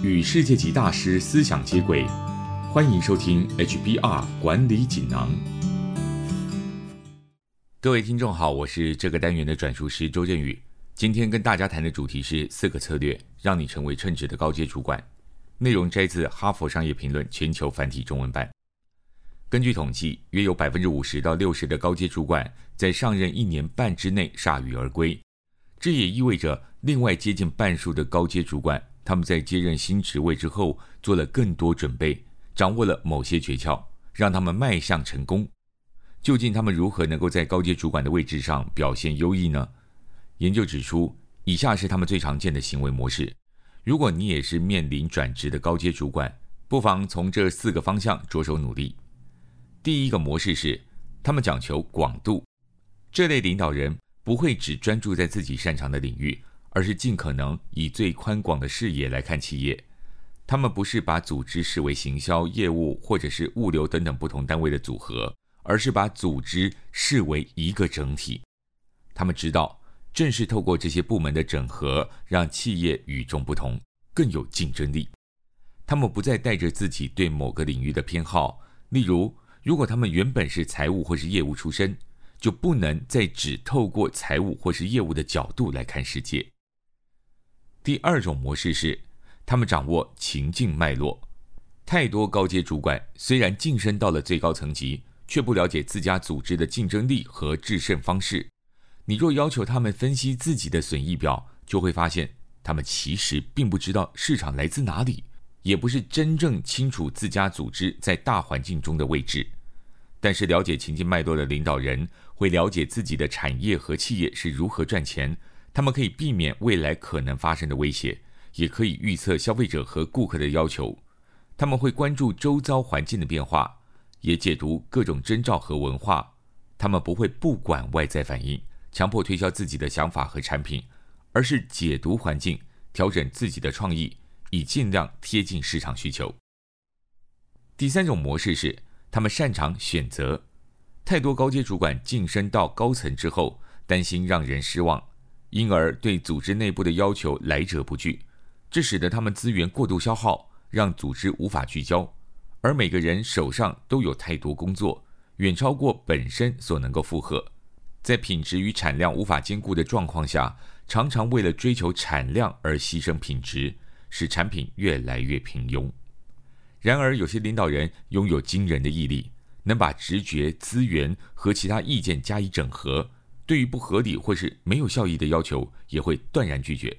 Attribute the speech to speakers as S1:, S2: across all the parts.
S1: 与世界级大师思想接轨，欢迎收听 HBR 管理锦囊。各位听众好，我是这个单元的转述师周振宇。今天跟大家谈的主题是四个策略，让你成为称职的高阶主管。内容摘自《哈佛商业评论》全球繁体中文版。根据统计，约有百分之五十到六十的高阶主管在上任一年半之内铩羽而归。这也意味着，另外接近半数的高阶主管，他们在接任新职位之后，做了更多准备，掌握了某些诀窍，让他们迈向成功。究竟他们如何能够在高阶主管的位置上表现优异呢？研究指出，以下是他们最常见的行为模式。如果你也是面临转职的高阶主管，不妨从这四个方向着手努力。第一个模式是，他们讲求广度。这类领导人。不会只专注在自己擅长的领域，而是尽可能以最宽广的视野来看企业。他们不是把组织视为行销、业务或者是物流等等不同单位的组合，而是把组织视为一个整体。他们知道，正是透过这些部门的整合，让企业与众不同，更有竞争力。他们不再带着自己对某个领域的偏好，例如，如果他们原本是财务或是业务出身。就不能再只透过财务或是业务的角度来看世界。第二种模式是，他们掌握情境脉络。太多高阶主管虽然晋升到了最高层级，却不了解自家组织的竞争力和制胜方式。你若要求他们分析自己的损益表，就会发现他们其实并不知道市场来自哪里，也不是真正清楚自家组织在大环境中的位置。但是，了解情境脉络的领导人会了解自己的产业和企业是如何赚钱，他们可以避免未来可能发生的威胁，也可以预测消费者和顾客的要求。他们会关注周遭环境的变化，也解读各种征兆和文化。他们不会不管外在反应，强迫推销自己的想法和产品，而是解读环境，调整自己的创意，以尽量贴近市场需求。第三种模式是。他们擅长选择，太多高阶主管晋升到高层之后，担心让人失望，因而对组织内部的要求来者不拒，这使得他们资源过度消耗，让组织无法聚焦，而每个人手上都有太多工作，远超过本身所能够负荷，在品质与产量无法兼顾的状况下，常常为了追求产量而牺牲品质，使产品越来越平庸。然而，有些领导人拥有惊人的毅力，能把直觉、资源和其他意见加以整合。对于不合理或是没有效益的要求，也会断然拒绝。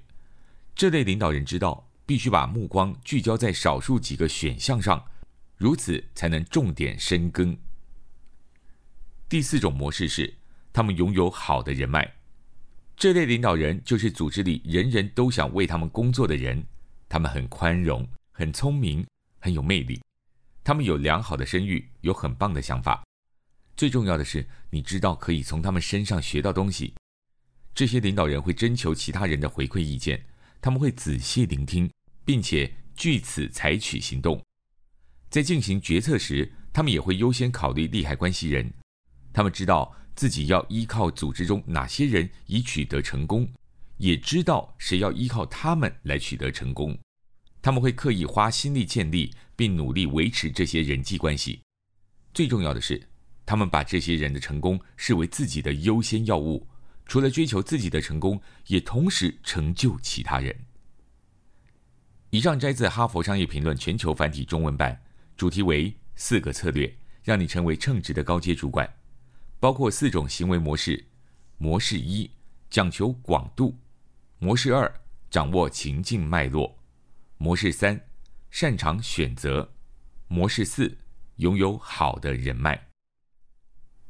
S1: 这类领导人知道，必须把目光聚焦在少数几个选项上，如此才能重点深耕。第四种模式是，他们拥有好的人脉。这类领导人就是组织里人人都想为他们工作的人。他们很宽容，很聪明。很有魅力，他们有良好的声誉，有很棒的想法。最重要的是，你知道可以从他们身上学到东西。这些领导人会征求其他人的回馈意见，他们会仔细聆听，并且据此采取行动。在进行决策时，他们也会优先考虑利害关系人。他们知道自己要依靠组织中哪些人以取得成功，也知道谁要依靠他们来取得成功。他们会刻意花心力建立并努力维持这些人际关系。最重要的是，他们把这些人的成功视为自己的优先要务，除了追求自己的成功，也同时成就其他人。以上摘自《哈佛商业评论》全球繁体中文版，主题为“四个策略，让你成为称职的高阶主管”，包括四种行为模式：模式一，讲求广度；模式二，掌握情境脉络。模式三，擅长选择；模式四，拥有好的人脉。